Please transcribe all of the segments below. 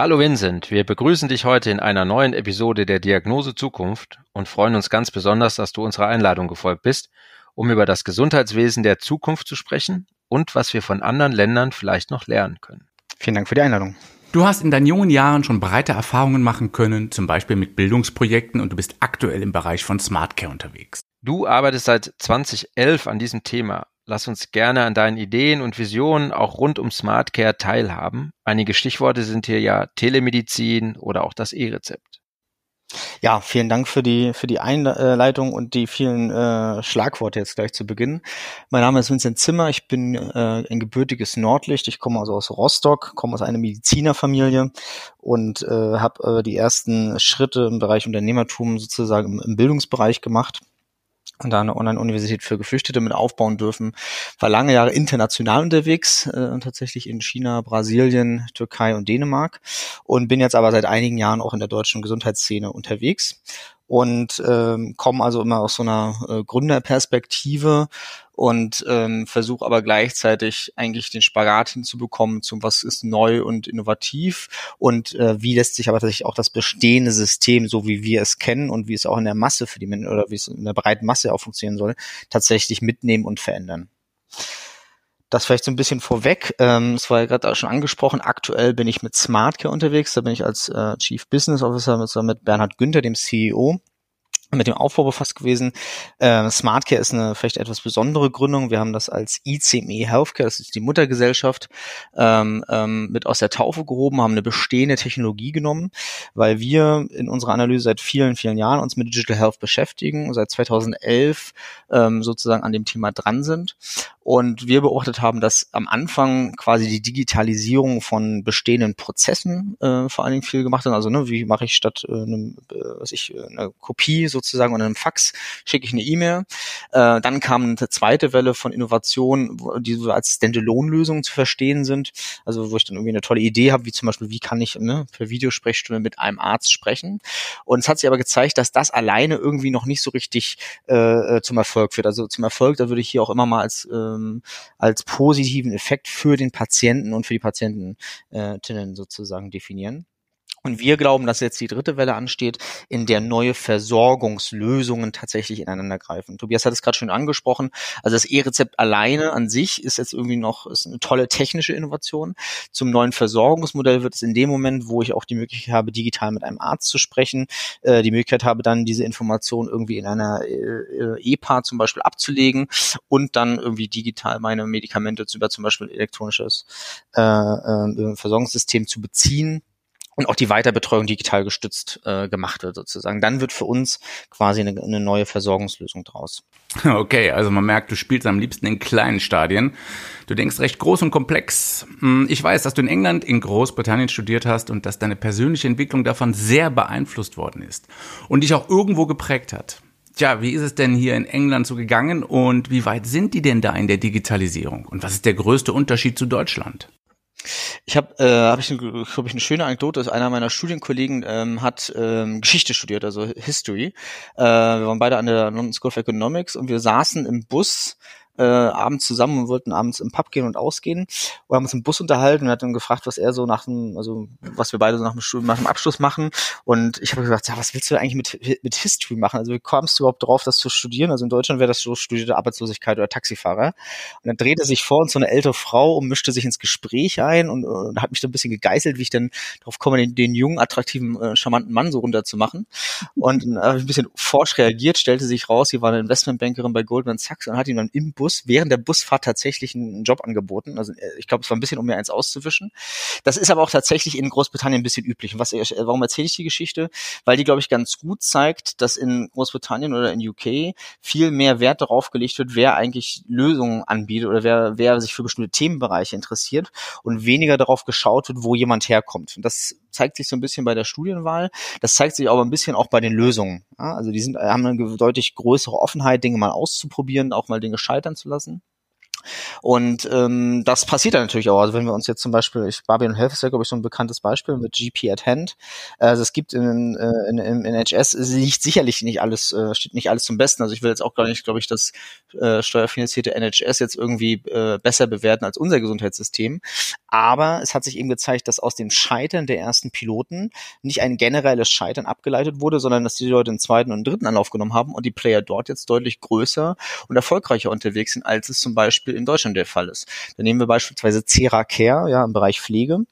Hallo Vincent, wir begrüßen dich heute in einer neuen Episode der Diagnose Zukunft und freuen uns ganz besonders, dass du unserer Einladung gefolgt bist, um über das Gesundheitswesen der Zukunft zu sprechen und was wir von anderen Ländern vielleicht noch lernen können. Vielen Dank für die Einladung. Du hast in deinen jungen Jahren schon breite Erfahrungen machen können, zum Beispiel mit Bildungsprojekten und du bist aktuell im Bereich von Smart Care unterwegs. Du arbeitest seit 2011 an diesem Thema. Lass uns gerne an deinen Ideen und Visionen auch rund um Smart Care teilhaben. Einige Stichworte sind hier ja Telemedizin oder auch das E-Rezept. Ja, vielen Dank für die für die Einleitung und die vielen äh, Schlagworte jetzt gleich zu Beginn. Mein Name ist Vincent Zimmer, ich bin äh, ein gebürtiges Nordlicht, ich komme also aus Rostock, komme aus einer Medizinerfamilie und äh, habe äh, die ersten Schritte im Bereich Unternehmertum sozusagen im, im Bildungsbereich gemacht da eine Online-Universität für Geflüchtete mit aufbauen dürfen. War lange Jahre international unterwegs, äh, tatsächlich in China, Brasilien, Türkei und Dänemark. Und bin jetzt aber seit einigen Jahren auch in der deutschen Gesundheitsszene unterwegs. Und ähm, komme also immer aus so einer äh, Gründerperspektive und ähm, versuche aber gleichzeitig eigentlich den Spagat hinzubekommen zum was ist neu und innovativ und äh, wie lässt sich aber tatsächlich auch das bestehende System, so wie wir es kennen und wie es auch in der Masse für die Menschen oder wie es in der breiten Masse auch funktionieren soll, tatsächlich mitnehmen und verändern. Das vielleicht so ein bisschen vorweg. Ähm, es war ja gerade auch schon angesprochen. Aktuell bin ich mit SmartCare unterwegs. Da bin ich als äh, Chief Business Officer mit, mit Bernhard Günther, dem CEO, mit dem Aufbau befasst gewesen. Äh, SmartCare ist eine vielleicht etwas besondere Gründung. Wir haben das als ICME Healthcare, das ist die Muttergesellschaft, ähm, ähm, mit aus der Taufe gehoben, haben eine bestehende Technologie genommen, weil wir in unserer Analyse seit vielen, vielen Jahren uns mit Digital Health beschäftigen, seit 2011 ähm, sozusagen an dem Thema dran sind und wir beobachtet haben, dass am Anfang quasi die Digitalisierung von bestehenden Prozessen äh, vor allen Dingen viel gemacht hat. Also ne, wie mache ich statt äh, einem, äh, was ich, äh, eine Kopie sozusagen oder einem Fax, schicke ich eine E-Mail. Äh, dann kam eine zweite Welle von Innovation, die so als Standalone-Lösungen zu verstehen sind. Also wo ich dann irgendwie eine tolle Idee habe, wie zum Beispiel, wie kann ich ne, per Videosprechstunde mit einem Arzt sprechen. Und es hat sich aber gezeigt, dass das alleine irgendwie noch nicht so richtig äh, äh zum Erfolg führt. Also zum Erfolg, da würde ich hier auch immer mal als äh, ähm, als positiven Effekt für den Patienten und für die Patientinnen äh, sozusagen definieren. Und wir glauben, dass jetzt die dritte Welle ansteht, in der neue Versorgungslösungen tatsächlich ineinander greifen. Tobias hat es gerade schon angesprochen. Also das E-Rezept alleine an sich ist jetzt irgendwie noch ist eine tolle technische Innovation. Zum neuen Versorgungsmodell wird es in dem Moment, wo ich auch die Möglichkeit habe, digital mit einem Arzt zu sprechen, äh, die Möglichkeit habe, dann diese Information irgendwie in einer äh, EPA zum Beispiel abzulegen und dann irgendwie digital meine Medikamente über zum Beispiel elektronisches äh, äh, Versorgungssystem zu beziehen und auch die Weiterbetreuung digital gestützt äh, gemacht wird sozusagen. Dann wird für uns quasi eine, eine neue Versorgungslösung draus. Okay, also man merkt, du spielst am liebsten in kleinen Stadien. Du denkst recht groß und komplex. Hm, ich weiß, dass du in England, in Großbritannien studiert hast und dass deine persönliche Entwicklung davon sehr beeinflusst worden ist und dich auch irgendwo geprägt hat. Tja, wie ist es denn hier in England so gegangen und wie weit sind die denn da in der Digitalisierung? Und was ist der größte Unterschied zu Deutschland? Ich habe äh, hab ich, hab ich eine schöne Anekdote. Einer meiner Studienkollegen ähm, hat ähm, Geschichte studiert, also History. Äh, wir waren beide an der London School of Economics und wir saßen im Bus äh, abends zusammen und wollten abends im Pub gehen und ausgehen und haben uns im Bus unterhalten und hat dann gefragt, was er so nach dem, also was wir beide so nach dem, Studium, nach dem Abschluss machen. Und ich habe gesagt, ja, was willst du eigentlich mit, mit History machen? Also wie kommst du überhaupt drauf, das zu studieren? Also in Deutschland wäre das so studierte Arbeitslosigkeit oder Taxifahrer. Und dann drehte sich vor uns so eine ältere Frau und mischte sich ins Gespräch ein und, und hat mich dann ein bisschen gegeißelt, wie ich dann darauf komme, den, den jungen, attraktiven, äh, charmanten Mann so runterzumachen. Und dann habe ich ein bisschen forsch reagiert, stellte sich raus, sie war eine Investmentbankerin bei Goldman Sachs und hat ihm dann im Bus Bus, während der Busfahrt tatsächlich einen Job angeboten. Also äh, ich glaube, es war ein bisschen, um mir eins auszuwischen. Das ist aber auch tatsächlich in Großbritannien ein bisschen üblich. Und was, äh, warum erzähle ich die Geschichte? Weil die, glaube ich, ganz gut zeigt, dass in Großbritannien oder in UK viel mehr Wert darauf gelegt wird, wer eigentlich Lösungen anbietet oder wer, wer sich für bestimmte Themenbereiche interessiert und weniger darauf geschaut wird, wo jemand herkommt. Und das zeigt sich so ein bisschen bei der Studienwahl. Das zeigt sich aber ein bisschen auch bei den Lösungen. Ja, also die sind, haben eine deutlich größere Offenheit, Dinge mal auszuprobieren, auch mal Dinge scheitern zu lassen. Und ähm, das passiert dann natürlich auch. Also wenn wir uns jetzt zum Beispiel, ich, Barbie Health ist ja, glaube ich, so ein bekanntes Beispiel mit GP at Hand. Also es gibt in, äh, in, in, in HS liegt sicherlich nicht alles, äh, steht nicht alles zum Besten. Also ich will jetzt auch gar nicht, glaube ich, das äh, steuerfinanzierte NHS jetzt irgendwie äh, besser bewerten als unser Gesundheitssystem. Aber es hat sich eben gezeigt, dass aus dem Scheitern der ersten Piloten nicht ein generelles Scheitern abgeleitet wurde, sondern dass die Leute den zweiten und dritten Anlauf genommen haben und die Player dort jetzt deutlich größer und erfolgreicher unterwegs sind, als es zum Beispiel in Deutschland der Fall ist. Dann nehmen wir beispielsweise Cera Care, ja, im Bereich Pflege.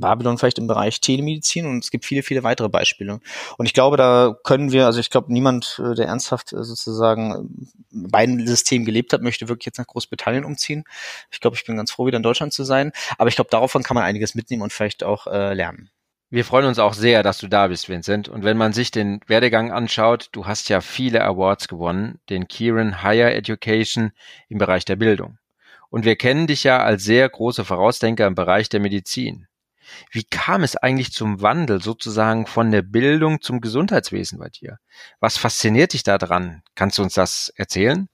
Babylon vielleicht im Bereich Telemedizin und es gibt viele, viele weitere Beispiele. Und ich glaube, da können wir, also ich glaube, niemand, äh, der ernsthaft äh, sozusagen beiden Systemen gelebt hat, möchte wirklich jetzt nach Großbritannien umziehen. Ich glaube, ich bin ganz froh, wieder in Deutschland zu sein. Aber ich glaube, davon kann man einiges mitnehmen und vielleicht auch äh, lernen. Wir freuen uns auch sehr, dass du da bist, Vincent. Und wenn man sich den Werdegang anschaut, du hast ja viele Awards gewonnen, den Kieran Higher Education im Bereich der Bildung. Und wir kennen dich ja als sehr große Vorausdenker im Bereich der Medizin. Wie kam es eigentlich zum Wandel sozusagen von der Bildung zum Gesundheitswesen bei dir? Was fasziniert dich daran? Kannst du uns das erzählen?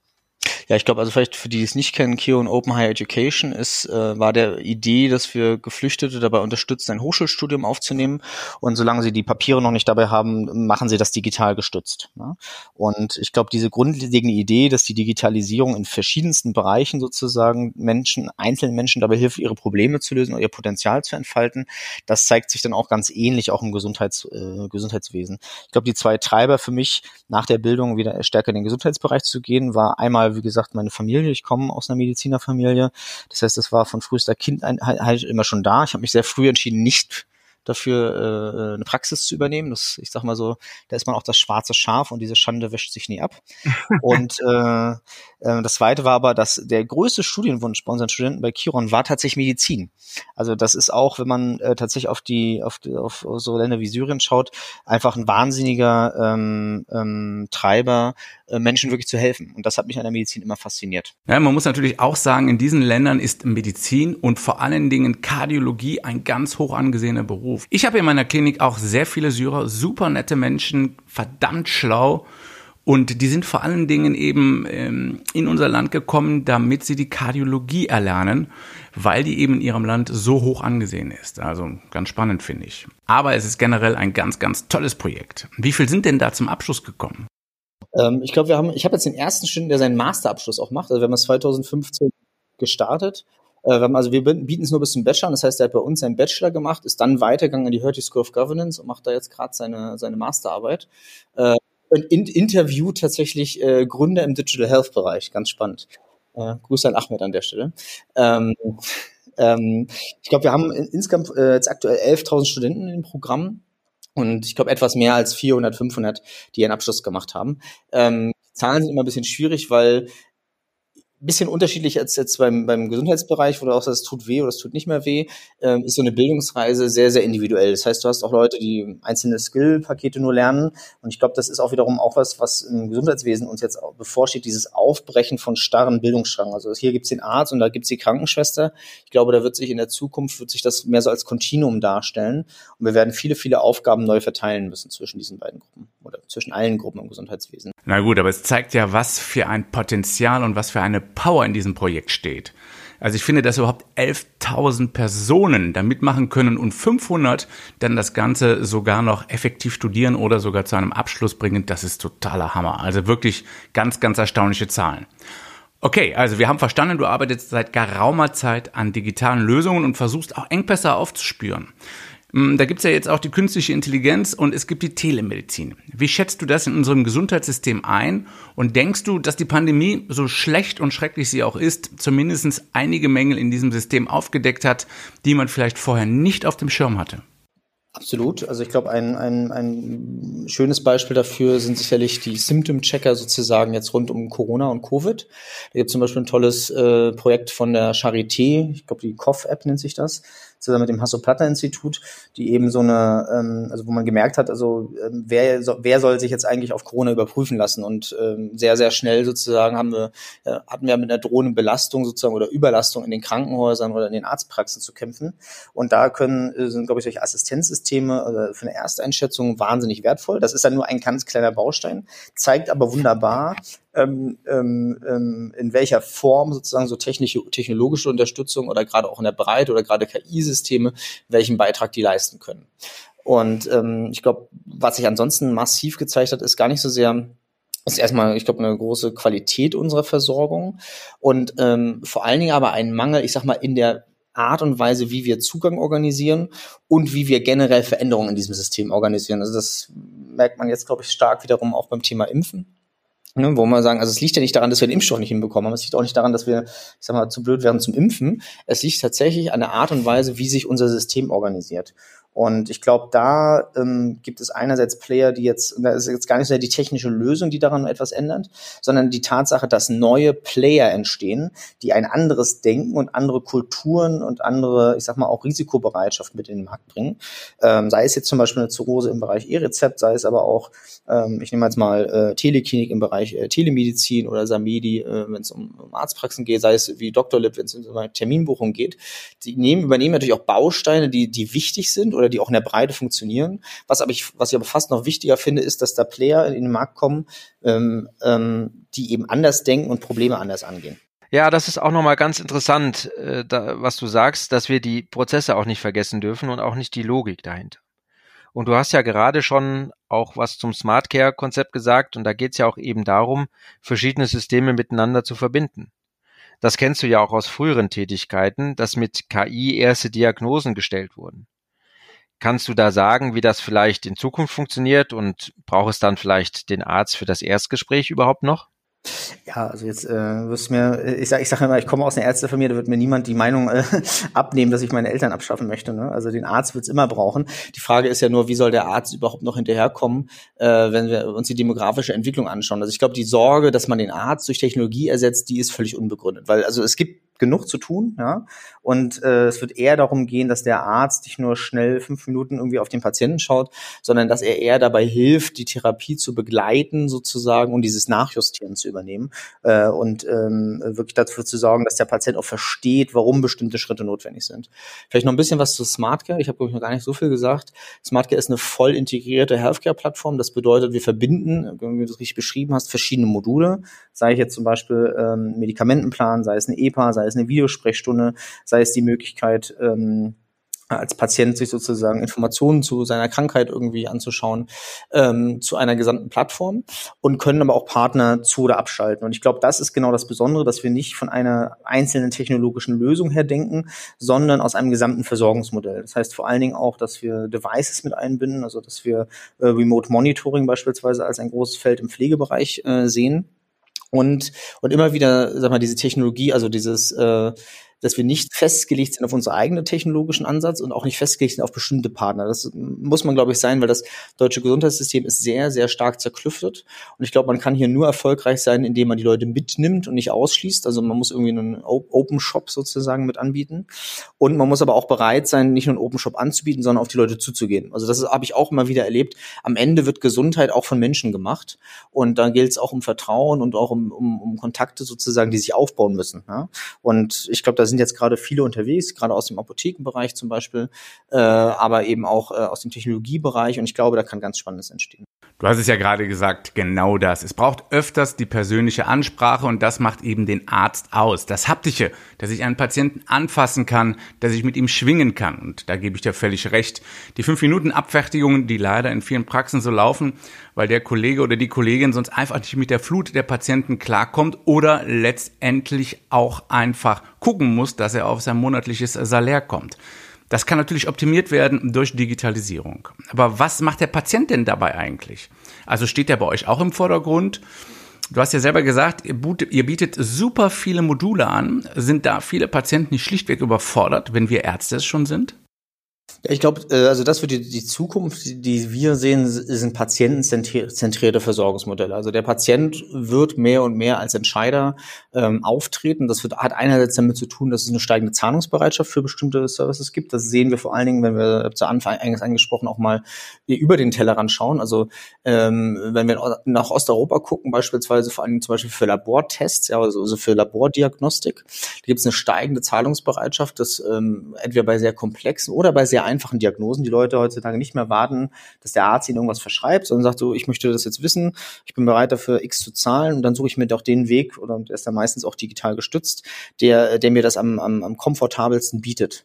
Ja, ich glaube, also vielleicht für die, die es nicht kennen, Kion Open Higher Education ist, äh, war der Idee, dass wir Geflüchtete dabei unterstützen, ein Hochschulstudium aufzunehmen. Und solange sie die Papiere noch nicht dabei haben, machen sie das digital gestützt. Ne? Und ich glaube, diese grundlegende Idee, dass die Digitalisierung in verschiedensten Bereichen sozusagen Menschen, einzelnen Menschen dabei hilft, ihre Probleme zu lösen oder ihr Potenzial zu entfalten, das zeigt sich dann auch ganz ähnlich auch im Gesundheits, äh, Gesundheitswesen. Ich glaube, die zwei Treiber für mich nach der Bildung wieder stärker in den Gesundheitsbereich zu gehen, war einmal, wie gesagt, meine Familie, ich komme aus einer Medizinerfamilie. Das heißt, das war von frühester Kind halt immer schon da. Ich habe mich sehr früh entschieden, nicht dafür äh, eine Praxis zu übernehmen. Das, ich sag mal so, da ist man auch das schwarze Schaf und diese Schande wäscht sich nie ab. und äh, äh, das zweite war aber, dass der größte Studienwunsch bei unseren Studenten bei Chiron war tatsächlich Medizin. Also das ist auch, wenn man äh, tatsächlich auf die, auf die, auf so Länder wie Syrien schaut, einfach ein wahnsinniger ähm, ähm, Treiber, Menschen wirklich zu helfen. Und das hat mich an der Medizin immer fasziniert. Ja, man muss natürlich auch sagen, in diesen Ländern ist Medizin und vor allen Dingen Kardiologie ein ganz hoch angesehener Beruf. Ich habe in meiner Klinik auch sehr viele Syrer, super nette Menschen, verdammt schlau. Und die sind vor allen Dingen eben ähm, in unser Land gekommen, damit sie die Kardiologie erlernen, weil die eben in ihrem Land so hoch angesehen ist. Also ganz spannend finde ich. Aber es ist generell ein ganz, ganz tolles Projekt. Wie viel sind denn da zum Abschluss gekommen? Ähm, ich glaube, wir haben, ich habe jetzt den ersten Studenten, der seinen Masterabschluss auch macht. Also wir haben es 2015 gestartet. Äh, also wir bieten es nur bis zum Bachelor. Das heißt, er hat bei uns seinen Bachelor gemacht, ist dann weitergegangen in die Hertie School of Governance und macht da jetzt gerade seine, seine Masterarbeit. Äh, und in, interviewt tatsächlich äh, Gründer im Digital Health Bereich. Ganz spannend. Äh, Grüße an Ahmed an der Stelle. Ähm, ähm, ich glaube, wir haben insgesamt äh, jetzt aktuell 11.000 Studenten im Programm und ich glaube etwas mehr als 400, 500, die einen Abschluss gemacht haben. Ähm, Zahlen sind immer ein bisschen schwierig, weil bisschen unterschiedlich als jetzt beim, beim Gesundheitsbereich, wo du auch sagst, es tut weh oder es tut nicht mehr weh, ähm, ist so eine Bildungsreise sehr, sehr individuell. Das heißt, du hast auch Leute, die einzelne Skill-Pakete nur lernen. Und ich glaube, das ist auch wiederum auch was, was im Gesundheitswesen uns jetzt bevorsteht, dieses Aufbrechen von starren Bildungsstrang. Also hier gibt's den Arzt und da gibt's die Krankenschwester. Ich glaube, da wird sich in der Zukunft, wird sich das mehr so als Kontinuum darstellen. Und wir werden viele, viele Aufgaben neu verteilen müssen zwischen diesen beiden Gruppen oder zwischen allen Gruppen im Gesundheitswesen. Na gut, aber es zeigt ja, was für ein Potenzial und was für eine Power in diesem Projekt steht. Also ich finde, dass überhaupt 11.000 Personen da mitmachen können und 500 dann das Ganze sogar noch effektiv studieren oder sogar zu einem Abschluss bringen, das ist totaler Hammer. Also wirklich ganz, ganz erstaunliche Zahlen. Okay, also wir haben verstanden, du arbeitest seit geraumer Zeit an digitalen Lösungen und versuchst auch Engpässe aufzuspüren. Mm, da gibt's ja jetzt auch die künstliche Intelligenz und es gibt die Telemedizin. Wie schätzt du das in unserem Gesundheitssystem ein? Und denkst du, dass die Pandemie, so schlecht und schrecklich sie auch ist, zumindest einige Mängel in diesem System aufgedeckt hat, die man vielleicht vorher nicht auf dem Schirm hatte? Absolut. Also ich glaube, ein, ein, ein schönes Beispiel dafür sind sicherlich die Symptom-Checker sozusagen jetzt rund um Corona und Covid. Da gibt es zum Beispiel ein tolles äh, Projekt von der Charité, ich glaube die COF-App nennt sich das, zusammen mit dem Hasso-Plattner-Institut, die eben so eine, ähm, also wo man gemerkt hat, also ähm, wer, so, wer soll sich jetzt eigentlich auf Corona überprüfen lassen und ähm, sehr, sehr schnell sozusagen haben wir, äh, hatten wir mit einer drohenden Belastung sozusagen oder Überlastung in den Krankenhäusern oder in den Arztpraxen zu kämpfen und da können, äh, sind glaube ich solche Assistenzsysteme also für eine Ersteinschätzung wahnsinnig wertvoll. Das ist dann nur ein ganz kleiner Baustein, zeigt aber wunderbar, ähm, ähm, ähm, in welcher Form sozusagen so technische, technologische Unterstützung oder gerade auch in der Breite oder gerade KI-Systeme, welchen Beitrag die leisten können. Und ähm, ich glaube, was sich ansonsten massiv gezeigt hat, ist gar nicht so sehr ist erstmal, ich glaube, eine große Qualität unserer Versorgung und ähm, vor allen Dingen aber ein Mangel, ich sag mal, in der Art und Weise, wie wir Zugang organisieren und wie wir generell Veränderungen in diesem System organisieren. Also das merkt man jetzt, glaube ich, stark wiederum auch beim Thema Impfen. Ne, wo man sagen, also es liegt ja nicht daran, dass wir den Impfstoff nicht hinbekommen haben. Es liegt auch nicht daran, dass wir, ich sag mal, zu blöd werden zum Impfen. Es liegt tatsächlich an der Art und Weise, wie sich unser System organisiert. Und ich glaube, da ähm, gibt es einerseits Player, die jetzt, da ist jetzt gar nicht so die technische Lösung, die daran etwas ändert, sondern die Tatsache, dass neue Player entstehen, die ein anderes Denken und andere Kulturen und andere, ich sag mal, auch Risikobereitschaft mit in den Markt bringen. Ähm, sei es jetzt zum Beispiel eine Zirrhose im Bereich E-Rezept, sei es aber auch, ähm, ich nehme jetzt mal äh, Teleklinik im Bereich äh, Telemedizin oder Samedi, äh, wenn es um, um Arztpraxen geht, sei es wie Dr. Lip, wenn es um Terminbuchung geht. Die nehmen, übernehmen natürlich auch Bausteine, die, die wichtig sind oder die auch in der Breite funktionieren. Was aber ich, was ich aber fast noch wichtiger finde, ist, dass da Player in den Markt kommen, ähm, ähm, die eben anders denken und Probleme anders angehen. Ja, das ist auch nochmal ganz interessant, äh, da, was du sagst, dass wir die Prozesse auch nicht vergessen dürfen und auch nicht die Logik dahinter. Und du hast ja gerade schon auch was zum Smart Care Konzept gesagt und da geht es ja auch eben darum, verschiedene Systeme miteinander zu verbinden. Das kennst du ja auch aus früheren Tätigkeiten, dass mit KI erste Diagnosen gestellt wurden. Kannst du da sagen, wie das vielleicht in Zukunft funktioniert und braucht es dann vielleicht den Arzt für das Erstgespräch überhaupt noch? Ja, also jetzt äh, wirst mir, ich sage ich sag immer, ich komme aus einer Ärztefamilie, da wird mir niemand die Meinung äh, abnehmen, dass ich meine Eltern abschaffen möchte. Ne? Also den Arzt wird's immer brauchen. Die Frage ist ja nur, wie soll der Arzt überhaupt noch hinterherkommen, äh, wenn wir uns die demografische Entwicklung anschauen. Also ich glaube, die Sorge, dass man den Arzt durch Technologie ersetzt, die ist völlig unbegründet. Weil also es gibt genug zu tun, ja. Und äh, es wird eher darum gehen, dass der Arzt nicht nur schnell fünf Minuten irgendwie auf den Patienten schaut, sondern dass er eher dabei hilft, die Therapie zu begleiten sozusagen und dieses Nachjustieren zu übernehmen äh, und ähm, wirklich dafür zu sorgen, dass der Patient auch versteht, warum bestimmte Schritte notwendig sind. Vielleicht noch ein bisschen was zu SmartCare. Ich habe glaube ich noch gar nicht so viel gesagt. SmartCare ist eine voll integrierte Healthcare-Plattform. Das bedeutet, wir verbinden, wie du das richtig beschrieben hast, verschiedene Module. Sei ich jetzt zum Beispiel ähm, Medikamentenplan, sei es eine EPA, sei es eine Videosprechstunde, sei es die Möglichkeit, ähm, als Patient sich sozusagen Informationen zu seiner Krankheit irgendwie anzuschauen, ähm, zu einer gesamten Plattform und können aber auch Partner zu oder abschalten. Und ich glaube, das ist genau das Besondere, dass wir nicht von einer einzelnen technologischen Lösung her denken, sondern aus einem gesamten Versorgungsmodell. Das heißt vor allen Dingen auch, dass wir Devices mit einbinden, also dass wir äh, Remote Monitoring beispielsweise als ein großes Feld im Pflegebereich äh, sehen und, und immer wieder, sag mal, diese Technologie, also dieses äh, dass wir nicht festgelegt sind auf unseren eigenen technologischen Ansatz und auch nicht festgelegt sind auf bestimmte Partner. Das muss man, glaube ich, sein, weil das deutsche Gesundheitssystem ist sehr, sehr stark zerklüftet. Und ich glaube, man kann hier nur erfolgreich sein, indem man die Leute mitnimmt und nicht ausschließt. Also man muss irgendwie einen Open Shop sozusagen mit anbieten. Und man muss aber auch bereit sein, nicht nur einen Open Shop anzubieten, sondern auf die Leute zuzugehen. Also das habe ich auch immer wieder erlebt. Am Ende wird Gesundheit auch von Menschen gemacht. Und da gilt es auch um Vertrauen und auch um, um, um Kontakte sozusagen, die sich aufbauen müssen. Ja? Und ich glaube, da sind jetzt gerade viele unterwegs, gerade aus dem Apothekenbereich zum Beispiel, äh, aber eben auch äh, aus dem Technologiebereich. Und ich glaube, da kann ganz Spannendes entstehen. Du hast es ja gerade gesagt, genau das. Es braucht öfters die persönliche Ansprache und das macht eben den Arzt aus. Das Haptische, dass ich einen Patienten anfassen kann, dass ich mit ihm schwingen kann. Und da gebe ich dir völlig recht. Die fünf Minuten Abfertigungen, die leider in vielen Praxen so laufen, weil der Kollege oder die Kollegin sonst einfach nicht mit der Flut der Patienten klarkommt oder letztendlich auch einfach gucken muss, dass er auf sein monatliches Salär kommt. Das kann natürlich optimiert werden durch Digitalisierung. Aber was macht der Patient denn dabei eigentlich? Also steht der bei euch auch im Vordergrund? Du hast ja selber gesagt, ihr bietet super viele Module an. Sind da viele Patienten nicht schlichtweg überfordert, wenn wir Ärzte es schon sind? Ich glaube, äh, also das wird die, die Zukunft, die wir sehen, sind patientenzentrierte Versorgungsmodelle. Also der Patient wird mehr und mehr als Entscheider ähm, auftreten. Das wird, hat einerseits damit zu tun, dass es eine steigende Zahlungsbereitschaft für bestimmte Services gibt. Das sehen wir vor allen Dingen, wenn wir zu Anfang eingangs angesprochen auch mal über den Tellerrand schauen. Also ähm, wenn wir nach Osteuropa gucken, beispielsweise vor allen Dingen zum Beispiel für Labortests, ja, also, also für Labordiagnostik, da gibt es eine steigende Zahlungsbereitschaft, das ähm, entweder bei sehr komplexen oder bei sehr einfachen Diagnosen die Leute heutzutage nicht mehr warten, dass der Arzt ihnen irgendwas verschreibt, sondern sagt so, ich möchte das jetzt wissen, ich bin bereit dafür X zu zahlen und dann suche ich mir doch den Weg, oder der ist dann meistens auch digital gestützt, der, der mir das am, am, am komfortabelsten bietet.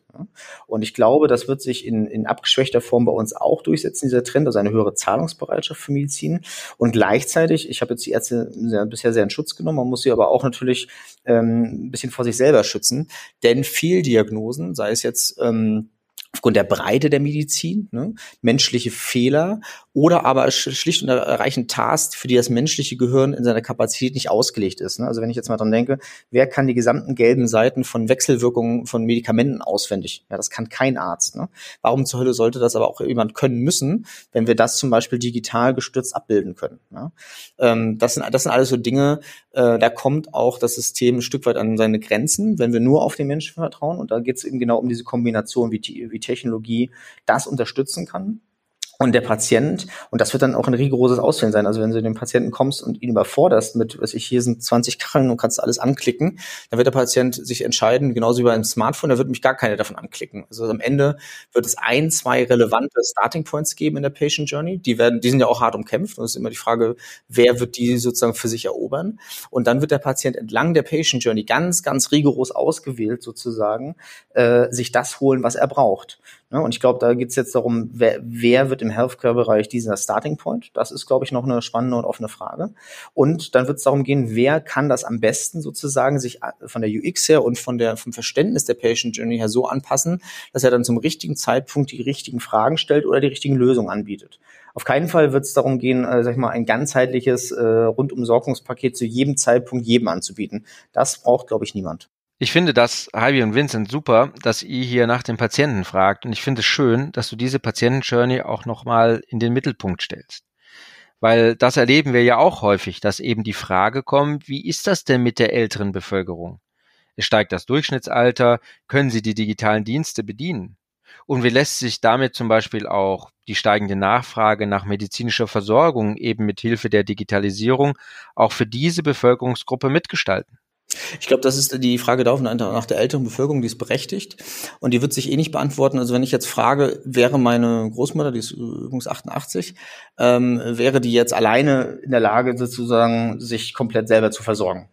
Und ich glaube, das wird sich in, in abgeschwächter Form bei uns auch durchsetzen, dieser Trend, also eine höhere Zahlungsbereitschaft für Medizin. Und gleichzeitig, ich habe jetzt die Ärzte sehr, bisher sehr in Schutz genommen, man muss sie aber auch natürlich ähm, ein bisschen vor sich selber schützen, denn Fehldiagnosen, sei es jetzt ähm, aufgrund der Breite der Medizin, ne, menschliche Fehler oder aber schlicht und erreichend Tasks, für die das menschliche Gehirn in seiner Kapazität nicht ausgelegt ist. Ne? Also wenn ich jetzt mal dran denke, wer kann die gesamten gelben Seiten von Wechselwirkungen von Medikamenten auswendig? Ja, das kann kein Arzt. Ne? Warum zur Hölle sollte das aber auch jemand können müssen, wenn wir das zum Beispiel digital gestürzt abbilden können? Ne? Ähm, das, sind, das sind alles so Dinge, äh, da kommt auch das System ein Stück weit an seine Grenzen, wenn wir nur auf den Menschen vertrauen. Und da geht es eben genau um diese Kombination, wie, wie Technologie das unterstützen kann und der Patient, und das wird dann auch ein rigoroses Auswählen sein. Also wenn du den Patienten kommst und ihn überforderst mit, was ich, hier sind 20 Kacheln und kannst alles anklicken, dann wird der Patient sich entscheiden, genauso wie bei einem Smartphone, da wird mich gar keine davon anklicken. Also am Ende wird es ein, zwei relevante Starting Points geben in der Patient Journey. Die werden, die sind ja auch hart umkämpft. Und es ist immer die Frage, wer wird die sozusagen für sich erobern? Und dann wird der Patient entlang der Patient Journey ganz, ganz rigoros ausgewählt sozusagen, äh, sich das holen, was er braucht. Ja, und ich glaube, da geht es jetzt darum, wer, wer wird im Healthcare-Bereich dieser Starting Point? Das ist, glaube ich, noch eine spannende und offene Frage. Und dann wird es darum gehen, wer kann das am besten sozusagen sich von der UX her und von der, vom Verständnis der Patient Journey her so anpassen, dass er dann zum richtigen Zeitpunkt die richtigen Fragen stellt oder die richtigen Lösungen anbietet. Auf keinen Fall wird es darum gehen, äh, sag ich mal, ein ganzheitliches äh, Rundumsorgungspaket zu jedem Zeitpunkt jedem anzubieten. Das braucht, glaube ich, niemand. Ich finde das, Heidi und Vincent, super, dass ihr hier nach dem Patienten fragt. Und ich finde es schön, dass du diese Patienten-Journey auch nochmal in den Mittelpunkt stellst. Weil das erleben wir ja auch häufig, dass eben die Frage kommt, wie ist das denn mit der älteren Bevölkerung? Es steigt das Durchschnittsalter, können sie die digitalen Dienste bedienen? Und wie lässt sich damit zum Beispiel auch die steigende Nachfrage nach medizinischer Versorgung eben mit Hilfe der Digitalisierung auch für diese Bevölkerungsgruppe mitgestalten? Ich glaube, das ist die Frage nach der älteren Bevölkerung, die ist berechtigt und die wird sich eh nicht beantworten. Also wenn ich jetzt frage, wäre meine Großmutter, die ist übrigens 88, ähm, wäre die jetzt alleine in der Lage sozusagen, sich komplett selber zu versorgen?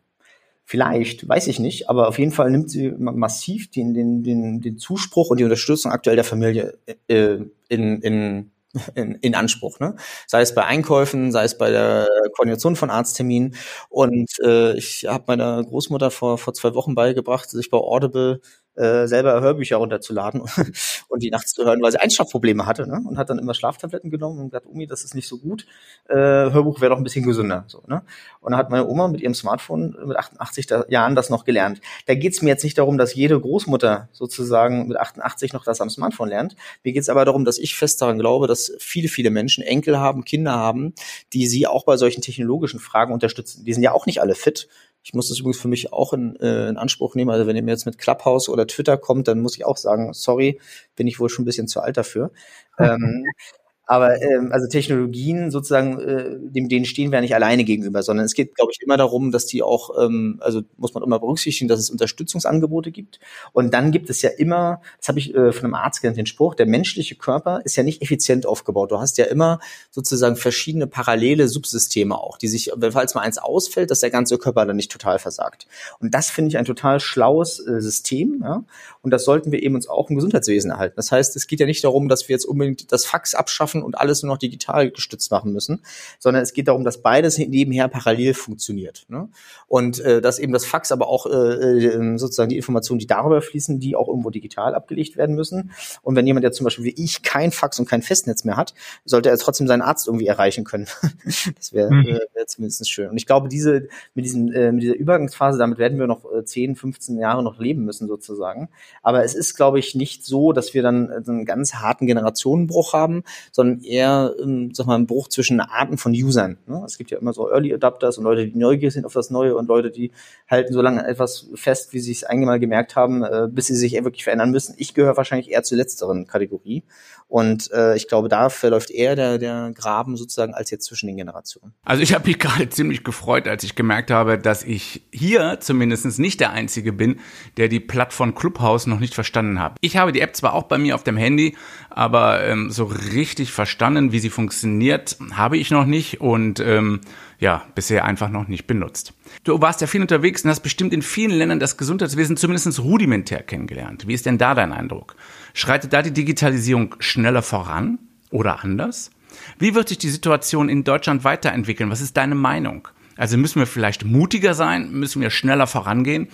Vielleicht, weiß ich nicht, aber auf jeden Fall nimmt sie massiv den, den, den, den Zuspruch und die Unterstützung aktuell der Familie äh, in, in in, in Anspruch, ne? Sei es bei Einkäufen, sei es bei der Koordination von Arztterminen. Und äh, ich habe meiner Großmutter vor vor zwei Wochen beigebracht, sich bei Audible äh, selber Hörbücher runterzuladen und die nachts zu hören, weil sie Einschlafprobleme hatte ne? und hat dann immer Schlaftabletten genommen und gesagt, Umi, das ist nicht so gut, äh, Hörbuch wäre doch ein bisschen gesünder. So, ne? Und dann hat meine Oma mit ihrem Smartphone mit 88 Jahren das noch gelernt. Da geht es mir jetzt nicht darum, dass jede Großmutter sozusagen mit 88 noch das am Smartphone lernt. Mir geht es aber darum, dass ich fest daran glaube, dass viele, viele Menschen Enkel haben, Kinder haben, die sie auch bei solchen technologischen Fragen unterstützen. Die sind ja auch nicht alle fit ich muss das übrigens für mich auch in, äh, in Anspruch nehmen. Also wenn ihr mir jetzt mit Clubhouse oder Twitter kommt, dann muss ich auch sagen, sorry, bin ich wohl schon ein bisschen zu alt dafür. ähm, aber ähm, also Technologien sozusagen, äh, dem, denen stehen wir ja nicht alleine gegenüber, sondern es geht, glaube ich, immer darum, dass die auch, ähm, also muss man immer berücksichtigen, dass es Unterstützungsangebote gibt. Und dann gibt es ja immer, das habe ich äh, von einem Arzt gelernt, den Spruch, der menschliche Körper ist ja nicht effizient aufgebaut. Du hast ja immer sozusagen verschiedene parallele Subsysteme auch, die sich, falls mal eins ausfällt, dass der ganze Körper dann nicht total versagt. Und das finde ich ein total schlaues äh, System. Ja? Und das sollten wir eben uns auch im Gesundheitswesen erhalten. Das heißt, es geht ja nicht darum, dass wir jetzt unbedingt das Fax abschaffen, abschaffen und alles nur noch digital gestützt machen müssen, sondern es geht darum, dass beides nebenher parallel funktioniert. Ne? Und äh, dass eben das Fax, aber auch äh, äh, sozusagen die Informationen, die darüber fließen, die auch irgendwo digital abgelegt werden müssen. Und wenn jemand, der zum Beispiel wie ich kein Fax und kein Festnetz mehr hat, sollte er trotzdem seinen Arzt irgendwie erreichen können. das wäre mhm. äh, wär zumindest schön. Und ich glaube, diese mit diesen äh, mit dieser Übergangsphase, damit werden wir noch äh, 10, 15 Jahre noch leben müssen sozusagen. Aber es ist, glaube ich, nicht so, dass wir dann äh, einen ganz harten Generationenbruch haben, sondern eher, ähm, sag mal, einen Bruch zwischen Arten von Usern. Ne? Es gibt ja immer so Early Adapters und Leute, die neugierig sind auf das Neue und Leute, die halten so lange etwas fest, wie sie es einmal gemerkt haben, äh, bis sie sich wirklich verändern müssen. Ich gehöre wahrscheinlich eher zur letzteren Kategorie. Und äh, ich glaube, da verläuft eher der, der Graben sozusagen als jetzt zwischen den Generationen. Also ich habe mich gerade ziemlich gefreut, als ich gemerkt habe, dass ich hier zumindest nicht der Einzige bin, der die Plattform Clubhouse noch nicht verstanden hat. Ich habe die App zwar auch bei mir auf dem Handy, aber ähm, so richtig verstanden, wie sie funktioniert, habe ich noch nicht und ähm, ja, bisher einfach noch nicht benutzt. Du warst ja viel unterwegs und hast bestimmt in vielen Ländern das Gesundheitswesen zumindest rudimentär kennengelernt. Wie ist denn da dein Eindruck? Schreitet da die Digitalisierung schneller voran oder anders? Wie wird sich die Situation in Deutschland weiterentwickeln? Was ist deine Meinung? Also müssen wir vielleicht mutiger sein? Müssen wir schneller vorangehen?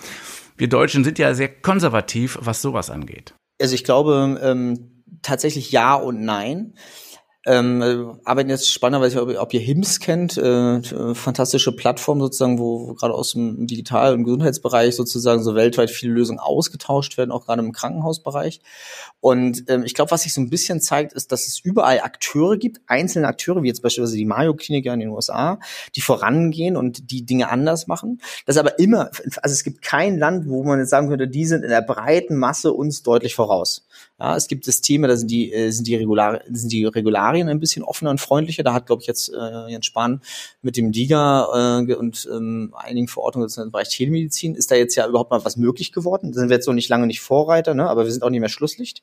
Wir Deutschen sind ja sehr konservativ, was sowas angeht. Also ich glaube ähm, tatsächlich ja und nein. Ähm, äh, arbeiten jetzt spannend, weil ich ob, ob ihr HIMS kennt, äh, fantastische Plattform sozusagen, wo, wo gerade aus dem Digital- und Gesundheitsbereich sozusagen so weltweit viele Lösungen ausgetauscht werden, auch gerade im Krankenhausbereich. Und ähm, ich glaube, was sich so ein bisschen zeigt, ist, dass es überall Akteure gibt, einzelne Akteure, wie jetzt beispielsweise die Mayo-Klinik in den USA, die vorangehen und die Dinge anders machen. Das aber immer, also es gibt kein Land, wo man jetzt sagen könnte, die sind in der breiten Masse uns deutlich voraus. Ja, es gibt Systeme, da sind die, äh, sind die, Regular, sind die Regularien ein bisschen offener und freundlicher. Da hat, glaube ich, jetzt äh, Jens Spahn mit dem DIGA äh, und ähm, einigen Verordnungen im Bereich Telemedizin ist da jetzt ja überhaupt mal was möglich geworden. Da sind wir jetzt noch nicht lange nicht Vorreiter, ne? aber wir sind auch nicht mehr Schlusslicht.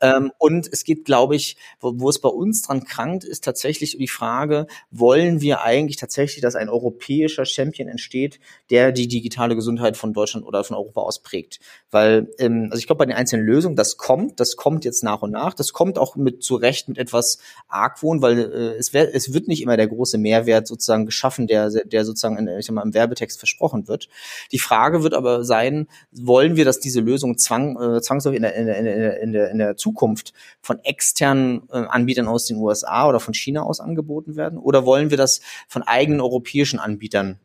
Ähm, und es geht, glaube ich, wo, wo es bei uns dran krankt, ist tatsächlich die Frage, wollen wir eigentlich tatsächlich, dass ein europäischer Champion entsteht, der die digitale Gesundheit von Deutschland oder von Europa ausprägt? Weil, ähm, also ich glaube, bei den einzelnen Lösungen, das kommt, das kommt jetzt nach und nach, das kommt auch mit zu Recht mit etwas Argwohn, weil äh, es, wär, es wird nicht immer der große Mehrwert sozusagen geschaffen, der, der sozusagen in, ich sag mal, im Werbetext versprochen wird. Die Frage wird aber sein, wollen wir, dass diese Lösung zwang, äh, zwangsläufig in der, in der, in der, in der Zukunft Zukunft von externen äh, Anbietern aus den USA oder von China aus angeboten werden? Oder wollen wir das von eigenen europäischen Anbietern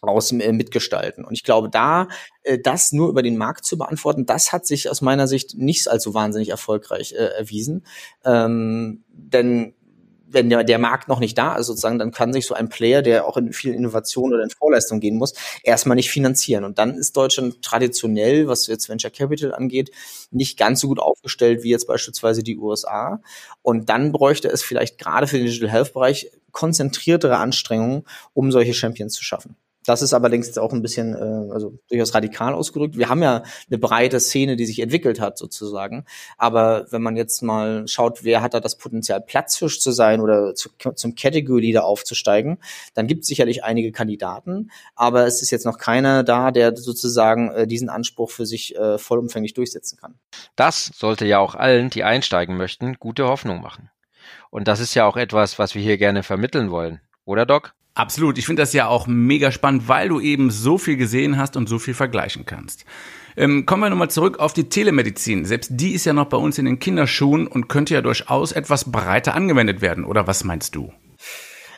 aus äh, mitgestalten. Und ich glaube, da äh, das nur über den Markt zu beantworten, das hat sich aus meiner Sicht nicht als so wahnsinnig erfolgreich äh, erwiesen. Ähm, denn wenn der, der Markt noch nicht da ist, sozusagen, dann kann sich so ein Player, der auch in viel Innovation oder in Vorleistung gehen muss, erstmal nicht finanzieren. Und dann ist Deutschland traditionell, was jetzt Venture Capital angeht, nicht ganz so gut aufgestellt wie jetzt beispielsweise die USA. Und dann bräuchte es vielleicht gerade für den Digital Health Bereich konzentriertere Anstrengungen, um solche Champions zu schaffen. Das ist allerdings auch ein bisschen, äh, also durchaus radikal ausgedrückt. Wir haben ja eine breite Szene, die sich entwickelt hat, sozusagen. Aber wenn man jetzt mal schaut, wer hat da das Potenzial, Platzfisch zu sein oder zu, zum Category Leader aufzusteigen, dann gibt es sicherlich einige Kandidaten. Aber es ist jetzt noch keiner da, der sozusagen äh, diesen Anspruch für sich äh, vollumfänglich durchsetzen kann. Das sollte ja auch allen, die einsteigen möchten, gute Hoffnung machen. Und das ist ja auch etwas, was wir hier gerne vermitteln wollen. Oder Doc? Absolut. Ich finde das ja auch mega spannend, weil du eben so viel gesehen hast und so viel vergleichen kannst. Ähm, kommen wir nochmal zurück auf die Telemedizin. Selbst die ist ja noch bei uns in den Kinderschuhen und könnte ja durchaus etwas breiter angewendet werden. Oder was meinst du?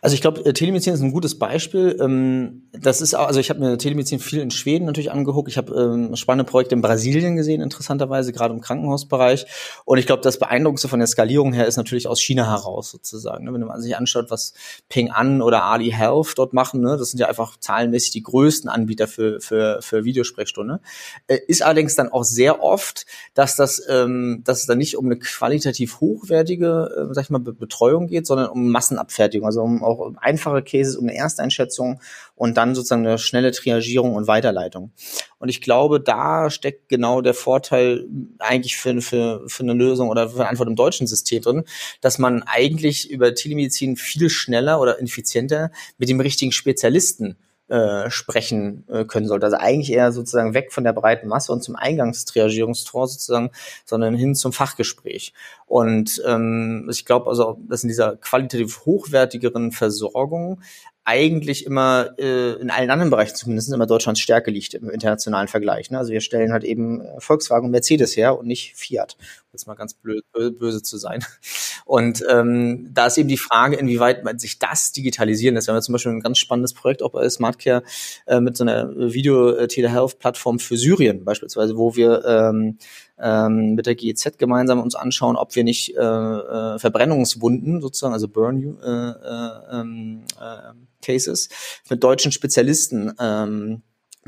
Also ich glaube, äh, Telemedizin ist ein gutes Beispiel. Ähm, das ist auch, also ich habe mir Telemedizin viel in Schweden natürlich angeguckt. Ich habe ähm, spannende Projekte in Brasilien gesehen, interessanterweise, gerade im Krankenhausbereich. Und ich glaube, das Beeindruckendste von der Skalierung her ist natürlich aus China heraus sozusagen. Ne? Wenn man sich anschaut, was Ping An oder Ali Health dort machen, ne? das sind ja einfach zahlenmäßig die größten Anbieter für, für, für Videosprechstunde. Äh, ist allerdings dann auch sehr oft, dass das, ähm, dass es dann nicht um eine qualitativ hochwertige, äh, sag ich mal, Betreuung geht, sondern um Massenabfertigung, also um auch einfache Cases, um eine Ersteinschätzung und dann sozusagen eine schnelle Triagierung und Weiterleitung. Und ich glaube, da steckt genau der Vorteil eigentlich für, für, für eine Lösung oder für eine Antwort im deutschen System drin, dass man eigentlich über Telemedizin viel schneller oder effizienter mit dem richtigen Spezialisten äh, sprechen äh, können sollte. Also eigentlich eher sozusagen weg von der breiten Masse und zum Eingangstriagierungstor sozusagen, sondern hin zum Fachgespräch. Und ähm, ich glaube also, dass in dieser qualitativ hochwertigeren Versorgung eigentlich immer äh, in allen anderen Bereichen zumindest immer Deutschlands Stärke liegt im internationalen Vergleich. Ne? Also wir stellen halt eben äh, Volkswagen und Mercedes her und nicht Fiat, jetzt mal ganz blöd, böse zu sein. Und ähm, da ist eben die Frage, inwieweit man sich das digitalisieren lässt. Wir haben ja zum Beispiel ein ganz spannendes Projekt auch bei SmartCare äh, mit so einer Video-Telehealth-Plattform für Syrien beispielsweise, wo wir ähm, ähm, mit der GEZ gemeinsam uns anschauen, ob wir nicht äh, äh, Verbrennungswunden sozusagen, also Burn äh, äh, ähm, äh, Cases mit deutschen Spezialisten ähm,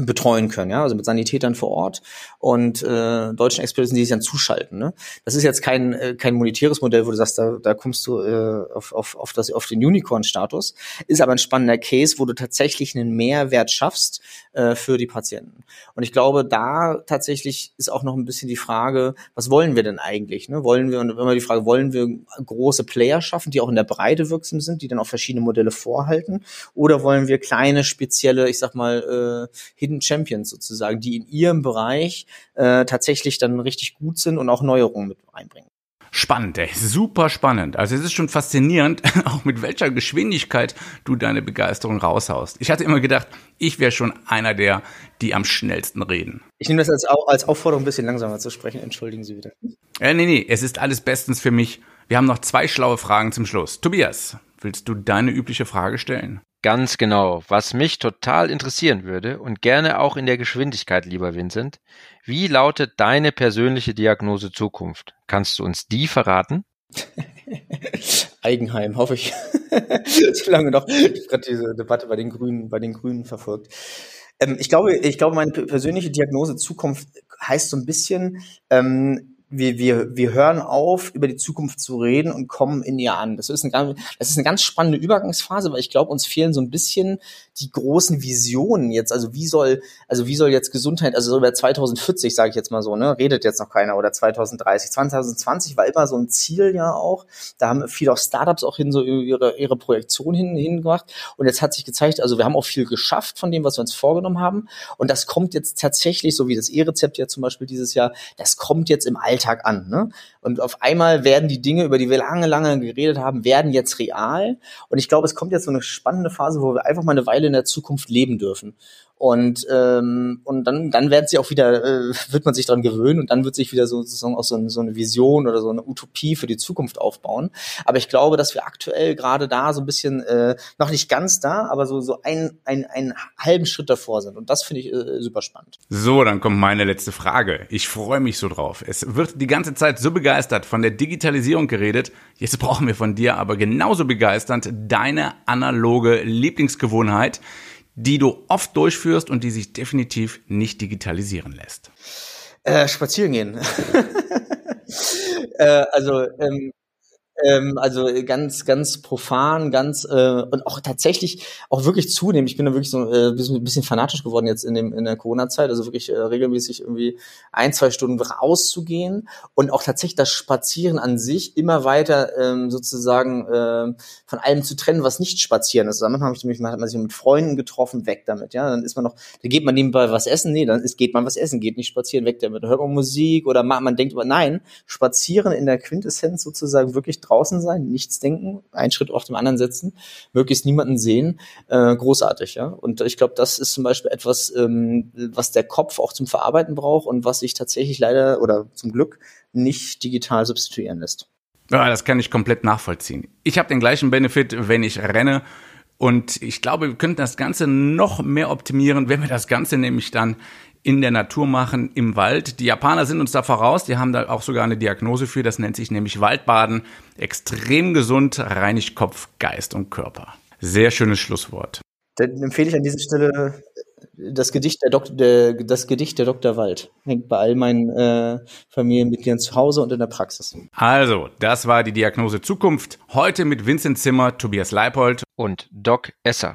betreuen können, ja, also mit Sanitätern vor Ort und äh, deutschen Experten, die sich dann zuschalten. Ne? Das ist jetzt kein äh, kein monetäres Modell, wo du sagst, da, da kommst du äh, auf, auf, auf, das, auf den Unicorn-Status, ist aber ein spannender Case, wo du tatsächlich einen Mehrwert schaffst äh, für die Patienten. Und ich glaube, da tatsächlich ist auch noch ein bisschen die Frage, was wollen wir denn eigentlich? Ne? Wollen wir, und immer die Frage, wollen wir große Player schaffen, die auch in der Breite wirksam sind, die dann auch verschiedene Modelle vorhalten, oder wollen wir kleine, spezielle, ich sag mal, äh, Hidden Champions sozusagen, die in ihrem Bereich äh, tatsächlich dann richtig gut sind und auch Neuerungen mit einbringen. Spannend, ey. super spannend. Also es ist schon faszinierend, auch mit welcher Geschwindigkeit du deine Begeisterung raushaust. Ich hatte immer gedacht, ich wäre schon einer der, die am schnellsten reden. Ich nehme das als, als Aufforderung, ein bisschen langsamer zu sprechen. Entschuldigen Sie wieder. Äh, nee, nee, es ist alles bestens für mich. Wir haben noch zwei schlaue Fragen zum Schluss. Tobias, willst du deine übliche Frage stellen? Ganz genau. Was mich total interessieren würde und gerne auch in der Geschwindigkeit, lieber Vincent, wie lautet deine persönliche Diagnose Zukunft? Kannst du uns die verraten? Eigenheim, hoffe ich. so lange noch. Ich habe gerade diese Debatte bei den Grünen, bei den Grünen verfolgt. Ähm, ich glaube, ich glaube, meine persönliche Diagnose Zukunft heißt so ein bisschen, ähm, wir, wir, wir hören auf, über die Zukunft zu reden und kommen in ihr an. Das ist, eine, das ist eine ganz spannende Übergangsphase, weil ich glaube, uns fehlen so ein bisschen die großen Visionen jetzt. Also wie soll, also wie soll jetzt Gesundheit, also so über 2040, sage ich jetzt mal so, ne, redet jetzt noch keiner oder 2030. 2020 war immer so ein Ziel ja auch. Da haben viele auch Startups auch hin so ihre, ihre Projektion hin, hingemacht. Und jetzt hat sich gezeigt, also wir haben auch viel geschafft von dem, was wir uns vorgenommen haben. Und das kommt jetzt tatsächlich, so wie das E-Rezept ja zum Beispiel dieses Jahr, das kommt jetzt im Alltag an. Ne? Und auf einmal werden die Dinge, über die wir lange, lange geredet haben, werden jetzt real. Und ich glaube, es kommt jetzt so eine spannende Phase, wo wir einfach mal eine Weile in der Zukunft leben dürfen. Und, ähm, und dann, dann werden sie auch wieder, äh, wird man sich dran gewöhnen und dann wird sich wieder sozusagen auch so, so eine Vision oder so eine Utopie für die Zukunft aufbauen. Aber ich glaube, dass wir aktuell gerade da so ein bisschen, äh, noch nicht ganz da, aber so, so ein, ein, einen halben Schritt davor sind. Und das finde ich äh, super spannend. So, dann kommt meine letzte Frage. Ich freue mich so drauf. Es wird die ganze Zeit so begeistert von der Digitalisierung geredet. Jetzt brauchen wir von dir aber genauso begeisternd deine analoge Lieblingsgewohnheit die du oft durchführst und die sich definitiv nicht digitalisieren lässt? Äh, spazieren gehen. äh, also ähm, ähm, also ganz, ganz profan, ganz äh, und auch tatsächlich auch wirklich zunehmen. Ich bin da wirklich so äh, ein bisschen fanatisch geworden jetzt in dem in der Corona-Zeit, also wirklich äh, regelmäßig irgendwie ein, zwei Stunden rauszugehen und auch tatsächlich das Spazieren an sich immer weiter ähm, sozusagen äh, von allem zu trennen, was nicht Spazieren ist. Damit habe ich mich, hat man sich mit Freunden getroffen, weg damit. Ja, dann ist man noch, da geht man nebenbei was essen, nee, dann ist, geht man was essen, geht nicht spazieren, weg damit. Da hört man Musik oder man, man denkt über, nein, spazieren in der Quintessenz sozusagen wirklich draußen sein, nichts denken, einen Schritt auf dem anderen setzen, möglichst niemanden sehen, äh, großartig, ja. Und ich glaube, das ist zum Beispiel etwas, ähm, was der Kopf auch zum Verarbeiten braucht und was sich tatsächlich leider oder zum Glück nicht digital substituieren lässt. Ja, das kann ich komplett nachvollziehen. Ich habe den gleichen Benefit, wenn ich renne. Und ich glaube, wir könnten das Ganze noch mehr optimieren, wenn wir das Ganze nämlich dann in der Natur machen, im Wald. Die Japaner sind uns da voraus, die haben da auch sogar eine Diagnose für, das nennt sich nämlich Waldbaden. Extrem gesund, reinigt Kopf, Geist und Körper. Sehr schönes Schlusswort. Dann empfehle ich an dieser Stelle das Gedicht der, Dok der, das Gedicht der Dr. Wald. Hängt bei all meinen äh, Familienmitgliedern zu Hause und in der Praxis. Also, das war die Diagnose Zukunft. Heute mit Vincent Zimmer, Tobias Leipold und Doc Esser.